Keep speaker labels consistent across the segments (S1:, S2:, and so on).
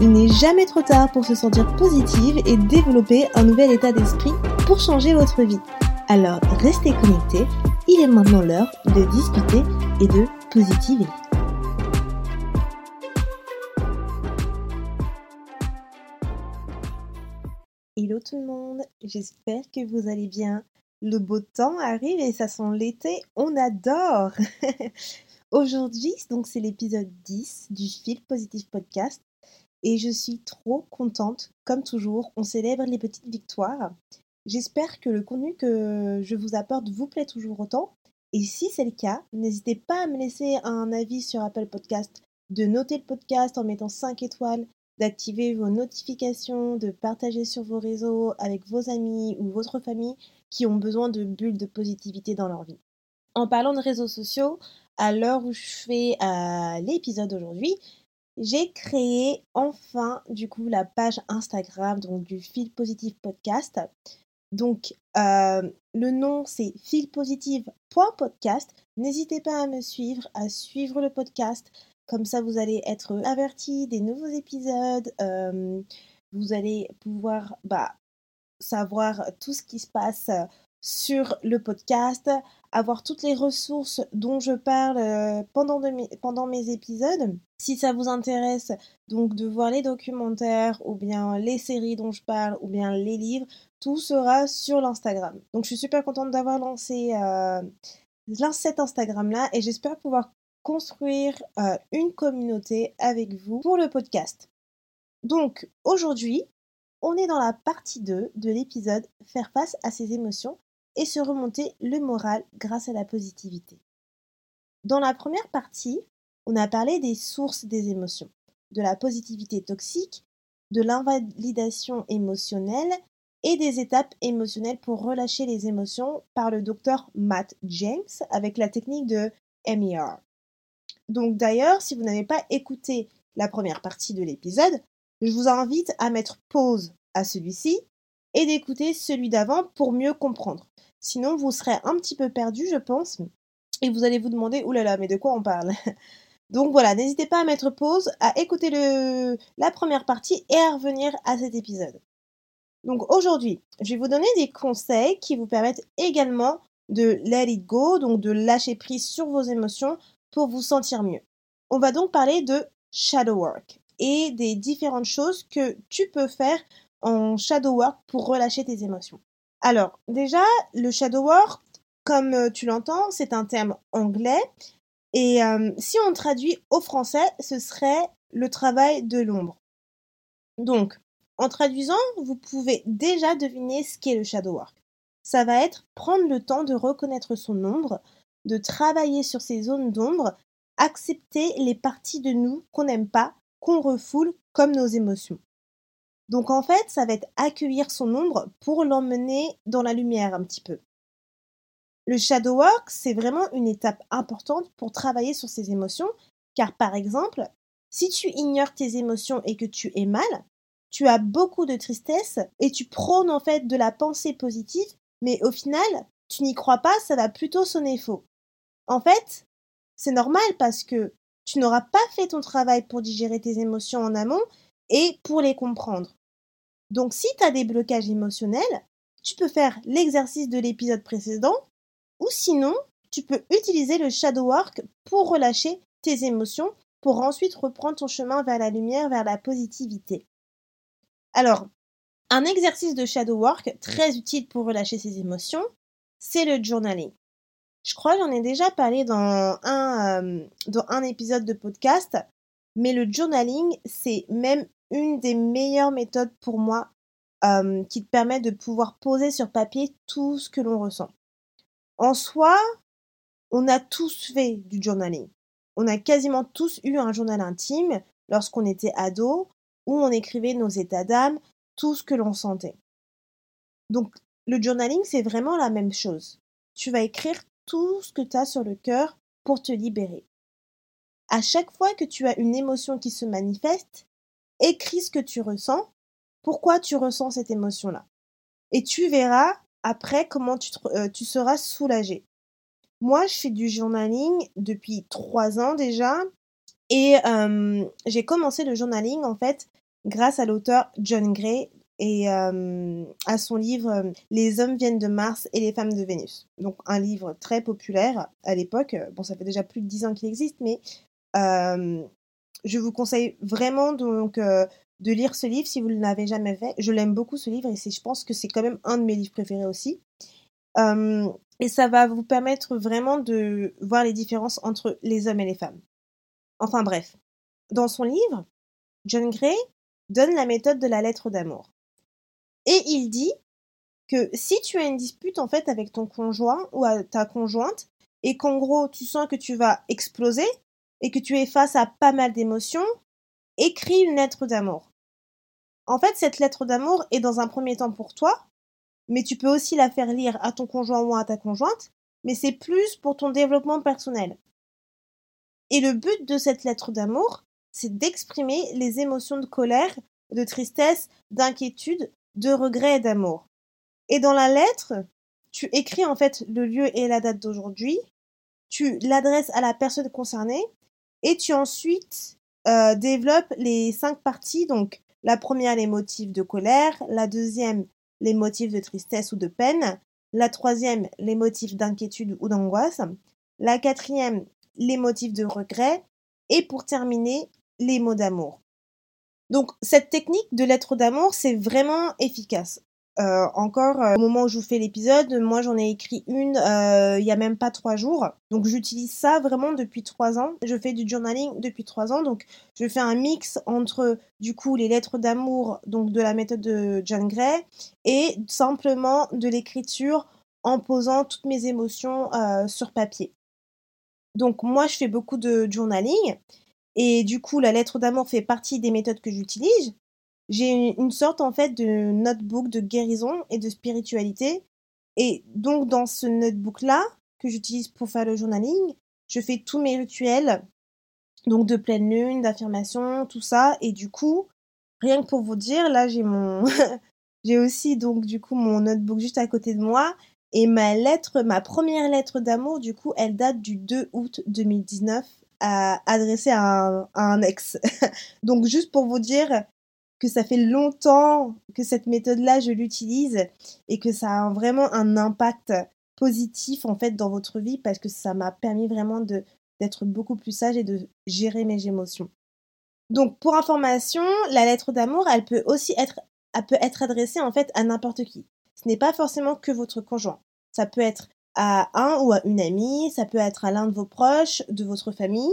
S1: Il n'est jamais trop tard pour se sentir positive et développer un nouvel état d'esprit pour changer votre vie. Alors restez connectés, il est maintenant l'heure de discuter et de positiver. Hello tout le monde, j'espère que vous allez bien. Le beau temps arrive et ça sent l'été, on adore Aujourd'hui, donc c'est l'épisode 10 du Fil Positive Podcast et je suis trop contente. Comme toujours, on célèbre les petites victoires. J'espère que le contenu que je vous apporte vous plaît toujours autant. Et si c'est le cas, n'hésitez pas à me laisser un avis sur Apple Podcast, de noter le podcast en mettant 5 étoiles, d'activer vos notifications, de partager sur vos réseaux avec vos amis ou votre famille qui ont besoin de bulles de positivité dans leur vie. En parlant de réseaux sociaux, à l'heure où je fais l'épisode aujourd'hui, j'ai créé enfin du coup la page Instagram donc du Fil Positive Podcast. Donc euh, le nom c'est filpositive.podcast. N'hésitez pas à me suivre, à suivre le podcast. Comme ça vous allez être averti des nouveaux épisodes. Euh, vous allez pouvoir bah, savoir tout ce qui se passe sur le podcast, avoir toutes les ressources dont je parle euh, pendant, mes, épisodes. Si ça vous intéresse donc de voir les documentaires ou bien les séries dont je parle ou bien les livres, tout sera sur l'Instagram. Donc je suis super contente d'avoir lancé euh, cet Instagram-là et j'espère pouvoir construire euh, une communauté avec vous pour le podcast. Donc aujourd'hui, on est dans la partie 2 de l'épisode Faire face à ses émotions et se remonter le moral grâce à la positivité. Dans la première partie, on a parlé des sources des émotions, de la positivité toxique, de l'invalidation émotionnelle et des étapes émotionnelles pour relâcher les émotions par le docteur Matt James avec la technique de MER. Donc d'ailleurs, si vous n'avez pas écouté la première partie de l'épisode, je vous invite à mettre pause à celui-ci et d'écouter celui d'avant pour mieux comprendre. Sinon, vous serez un petit peu perdu, je pense, et vous allez vous demander, oulala, mais de quoi on parle? Donc voilà, n'hésitez pas à mettre pause, à écouter la première partie et à revenir à cet épisode. Donc aujourd'hui, je vais vous donner des conseils qui vous permettent également de let it go, donc de lâcher prise sur vos émotions pour vous sentir mieux. On va donc parler de shadow work et des différentes choses que tu peux faire en shadow work pour relâcher tes émotions. Alors, déjà, le shadow work, comme euh, tu l'entends, c'est un terme anglais. Et euh, si on traduit au français, ce serait le travail de l'ombre. Donc, en traduisant, vous pouvez déjà deviner ce qu'est le shadow work. Ça va être prendre le temps de reconnaître son ombre, de travailler sur ces zones d'ombre, accepter les parties de nous qu'on n'aime pas, qu'on refoule, comme nos émotions. Donc en fait, ça va être accueillir son ombre pour l'emmener dans la lumière un petit peu. Le shadow work, c'est vraiment une étape importante pour travailler sur ses émotions, car par exemple, si tu ignores tes émotions et que tu es mal, tu as beaucoup de tristesse et tu prônes en fait de la pensée positive, mais au final, tu n'y crois pas, ça va plutôt sonner faux. En fait, c'est normal parce que tu n'auras pas fait ton travail pour digérer tes émotions en amont et pour les comprendre. Donc si tu as des blocages émotionnels, tu peux faire l'exercice de l'épisode précédent ou sinon, tu peux utiliser le shadow work pour relâcher tes émotions pour ensuite reprendre ton chemin vers la lumière, vers la positivité. Alors, un exercice de shadow work très utile pour relâcher ses émotions, c'est le journaling. Je crois que j'en ai déjà parlé dans un, euh, dans un épisode de podcast, mais le journaling, c'est même une des meilleures méthodes pour moi qui te permet de pouvoir poser sur papier tout ce que l'on ressent. En soi, on a tous fait du journaling. On a quasiment tous eu un journal intime lorsqu'on était ado où on écrivait nos états d'âme, tout ce que l'on sentait. Donc, le journaling, c'est vraiment la même chose. Tu vas écrire tout ce que tu as sur le cœur pour te libérer. À chaque fois que tu as une émotion qui se manifeste, écris ce que tu ressens, pourquoi tu ressens cette émotion-là. Et tu verras après comment tu, euh, seras soulagé. Moi, je fais du journaling depuis trois ans déjà. Et j'ai commencé le journaling en fait grâce à l'auteur John Gray et à son livre Les hommes viennent de Mars et les femmes de Vénus. Donc un livre très populaire à l'époque. Bon, ça fait déjà plus de dix ans qu'il existe, mais je vous conseille vraiment donc de lire ce livre si vous ne l'avez jamais fait. Je l'aime beaucoup ce livre et je pense que c'est quand même un de mes livres préférés aussi. et ça va vous permettre vraiment de voir les différences entre les hommes et les femmes. Enfin bref, dans son livre, John Gray donne la méthode de la lettre d'amour. Et il dit que si tu as une dispute en fait avec ton conjoint ou à ta conjointe et qu'en gros tu sens que tu vas exploser et que tu es face à pas mal d'émotions, écris une lettre d'amour. En fait, cette lettre d'amour est dans un premier temps pour toi, mais tu peux aussi la faire lire à ton conjoint ou à ta conjointe, mais c'est plus pour ton développement personnel. Et le but de cette lettre d'amour, c'est d'exprimer les émotions de colère, de tristesse, d'inquiétude, de regret et d'amour. Et dans la lettre, tu écris en fait le lieu et la date d'aujourd'hui, tu l'adresses à la personne concernée et tu ensuite euh, développes les cinq parties. Donc la première, les motifs de colère, la deuxième, les motifs de tristesse ou de peine, la troisième, les motifs d'inquiétude ou d'angoisse, la quatrième, les motifs de regret et pour terminer, les mots d'amour. Donc cette technique de lettre d'amour, c'est vraiment efficace. Euh, encore euh, au moment où je vous fais l'épisode, moi j'en ai écrit une euh, il y a même pas trois jours. Donc j'utilise ça vraiment depuis trois ans. Je fais du journaling depuis trois ans. Donc je fais un mix entre du coup les lettres d'amour, donc de la méthode de John Gray, et simplement de l'écriture en posant toutes mes émotions sur papier. Donc moi je fais beaucoup de journaling et du coup la lettre d'amour fait partie des méthodes que j'utilise. J'ai une sorte en fait de notebook de guérison et de spiritualité. Et donc dans ce notebook là que j'utilise pour faire le journaling, je fais tous mes rituels donc de pleine lune, d'affirmation, tout ça et du coup, rien que pour vous dire, là j'ai mon j'ai aussi donc du coup mon notebook juste à côté de moi et ma lettre, ma première lettre d'amour, du coup, elle date du 2 août 2019, adressée à un, ex. Donc, juste pour vous dire que ça fait longtemps que cette méthode-là, je l'utilise et que ça a vraiment un impact positif, en fait, dans votre vie parce que ça m'a permis vraiment de, d'être beaucoup plus sage et de gérer mes émotions. Donc, pour information, la lettre d'amour, elle peut aussi être, elle peut être adressée, en fait, à n'importe qui ce n'est pas forcément que votre conjoint. Ça peut être à un ou à une amie, ça peut être à l'un de vos proches, de votre famille.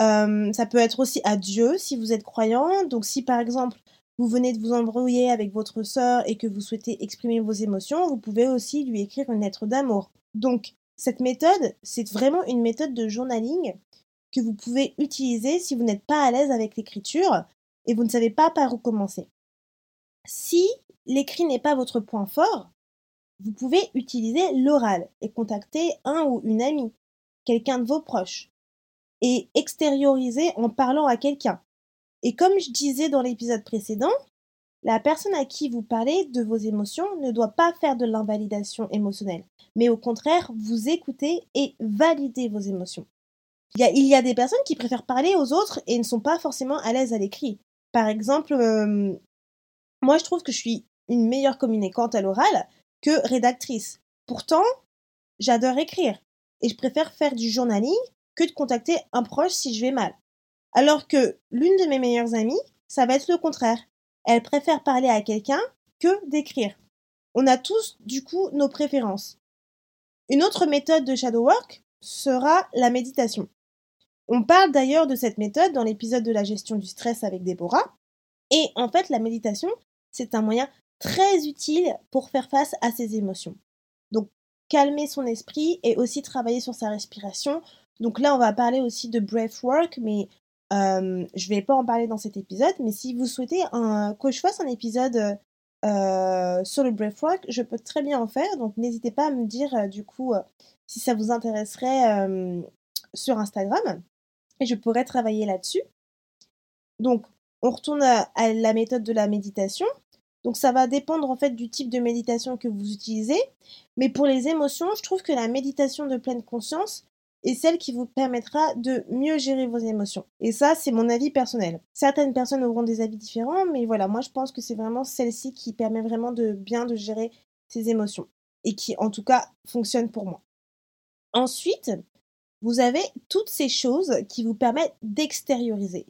S1: Euh, ça peut être aussi à Dieu si vous êtes croyant. Donc si par exemple vous venez de vous embrouiller avec votre sœur et que vous souhaitez exprimer vos émotions, vous pouvez aussi lui écrire une lettre d'amour. Donc cette méthode, c'est vraiment une méthode de journaling que vous pouvez utiliser si vous n'êtes pas à l'aise avec l'écriture et vous ne savez pas par où commencer. Si l'écrit n'est pas votre point fort, vous pouvez utiliser l'oral et contacter un ou une amie, quelqu'un de vos proches, et extérioriser en parlant à quelqu'un. Et comme je disais dans l'épisode précédent, la personne à qui vous parlez de vos émotions ne doit pas faire de l'invalidation émotionnelle, mais au contraire vous écouter et valider vos émotions. Il y, a, il y a des personnes qui préfèrent parler aux autres et ne sont pas forcément à l'aise à l'écrit. Par exemple, euh, moi je trouve que je suis une meilleure communicante à l'oral que rédactrice. Pourtant, j'adore écrire et je préfère faire du journaling que de contacter un proche si je vais mal. Alors que l'une de mes meilleures amies, ça va être le contraire. Elle préfère parler à quelqu'un que d'écrire. On a tous, du coup, nos préférences. Une autre méthode de shadow work sera la méditation. On parle d'ailleurs de cette méthode dans l'épisode de la gestion du stress avec Déborah. Et en fait, la méditation, c'est un moyen très utile pour faire face à ses émotions. Donc, calmer son esprit et aussi travailler sur sa respiration. Donc là, on va parler aussi de breathwork, mais Euh, je vais pas en parler dans cet épisode, mais si vous souhaitez que je fasse un épisode euh, sur le breathwork, je peux très bien en faire. Donc n'hésitez pas à me dire euh, du coup si ça vous intéresserait sur Instagram et je pourrais travailler là-dessus. Donc on retourne à, la méthode de la méditation. Donc ça va dépendre en fait du type de méditation que vous utilisez. Mais pour les émotions, je trouve que la méditation de pleine conscience est celle qui vous permettra de mieux gérer vos émotions. Et ça, c'est mon avis personnel. Certaines personnes auront des avis différents, mais voilà, moi je pense que c'est vraiment celle-ci qui permet vraiment de bien de gérer ses émotions. Et qui en tout cas fonctionne pour moi. Ensuite, vous avez toutes ces choses qui vous permettent d'extérioriser.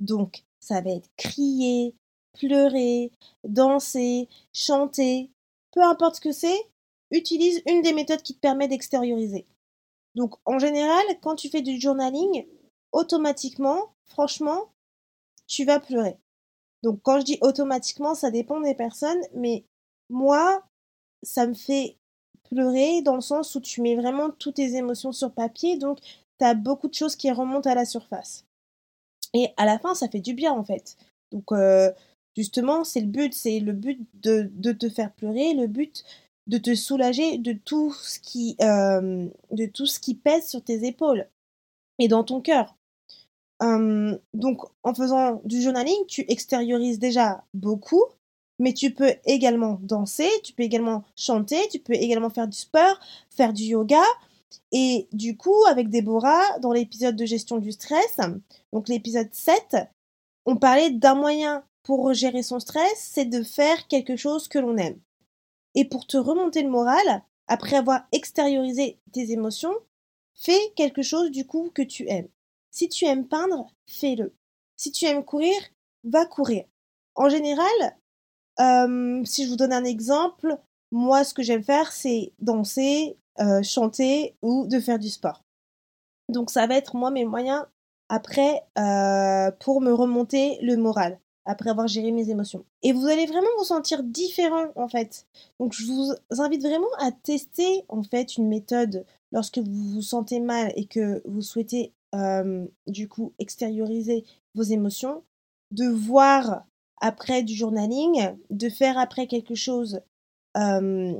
S1: Donc, ça va être crier, pleurer, danser, chanter, peu importe ce que c'est, utilise une des méthodes qui te permet d'extérioriser. Donc en général, quand tu fais du journaling, automatiquement, franchement, tu vas pleurer. Donc quand je dis automatiquement, ça dépend des personnes, mais moi, ça me fait pleurer dans le sens où tu mets vraiment toutes tes émotions sur papier, donc tu as beaucoup de choses qui remontent à la surface. Et à la fin, ça fait du bien en fait. Donc euh, justement, c'est le but, c'est le but de, de, te faire pleurer, le but de te soulager de tout ce qui, euh, de tout ce qui pèse sur tes épaules et dans ton cœur. Hum, donc, en faisant du journaling, tu extériorises déjà beaucoup, mais tu peux également danser, tu peux également chanter, tu peux également faire du sport, faire du yoga. Et du coup, avec Déborah, dans l'épisode de gestion du stress, donc l'épisode 7, on parlait d'un moyen pour gérer son stress, c'est de faire quelque chose que l'on aime. Et pour te remonter le moral, après avoir extériorisé tes émotions, fais quelque chose du coup que tu aimes. Si tu aimes peindre, fais-le. Si tu aimes courir, va courir. En général, euh, si je vous donne un exemple, moi ce que j'aime faire c'est danser, euh, chanter ou de faire du sport. Donc ça va être moi mes moyens après euh, pour me remonter le moral après avoir géré mes émotions. Et vous allez vraiment vous sentir différent en fait. Donc je vous invite vraiment à tester en fait une méthode lorsque vous vous sentez mal et que vous souhaitez euh, du coup extérioriser vos émotions, de voir après du journaling, de faire après quelque chose euh,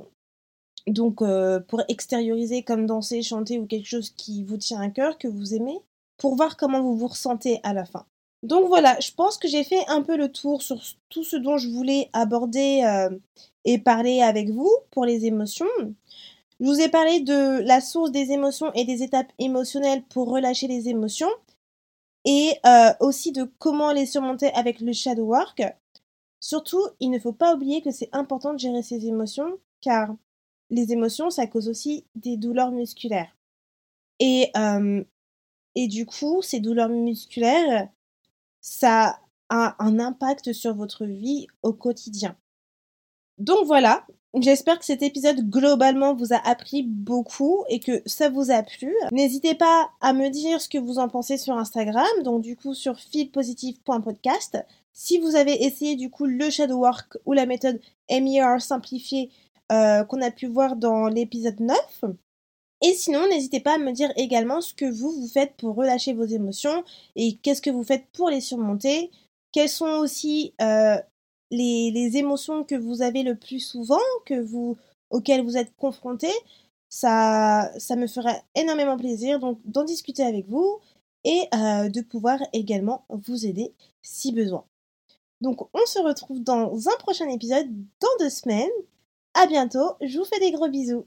S1: donc euh, pour extérioriser comme danser, chanter ou quelque chose qui vous tient à cœur, que vous aimez, pour voir comment vous vous ressentez à la fin. Donc voilà, je pense que j'ai fait un peu le tour sur tout ce dont je voulais aborder euh, et parler avec vous pour les émotions. Je vous ai parlé de la source des émotions et des étapes émotionnelles pour relâcher les émotions et euh, aussi de comment les surmonter avec le shadow work. Surtout, il ne faut pas oublier que c'est important de gérer ses émotions car les émotions, ça cause aussi des douleurs musculaires. Et, euh, et du coup, ces douleurs musculaires, ça a un impact sur votre vie au quotidien. Donc voilà, j'espère que cet épisode globalement vous a appris beaucoup et que ça vous a plu. N'hésitez pas à me dire ce que vous en pensez sur Instagram, donc du coup sur feelpositive.podcast. Si vous avez essayé du coup le shadow work ou la méthode MER simplifiée euh, qu'on a pu voir dans l'épisode 9, et sinon, n'hésitez pas à me dire également ce que vous, vous faites pour relâcher vos émotions et qu'est-ce que vous faites pour les surmonter. Quelles sont aussi euh, les, émotions que vous avez le plus souvent, auxquelles vous êtes confrontés. Ça, ça me ferait énormément plaisir d'en discuter avec vous et euh, de pouvoir également vous aider si besoin. Donc on se retrouve dans un prochain épisode dans deux semaines. À bientôt, je vous fais des gros bisous.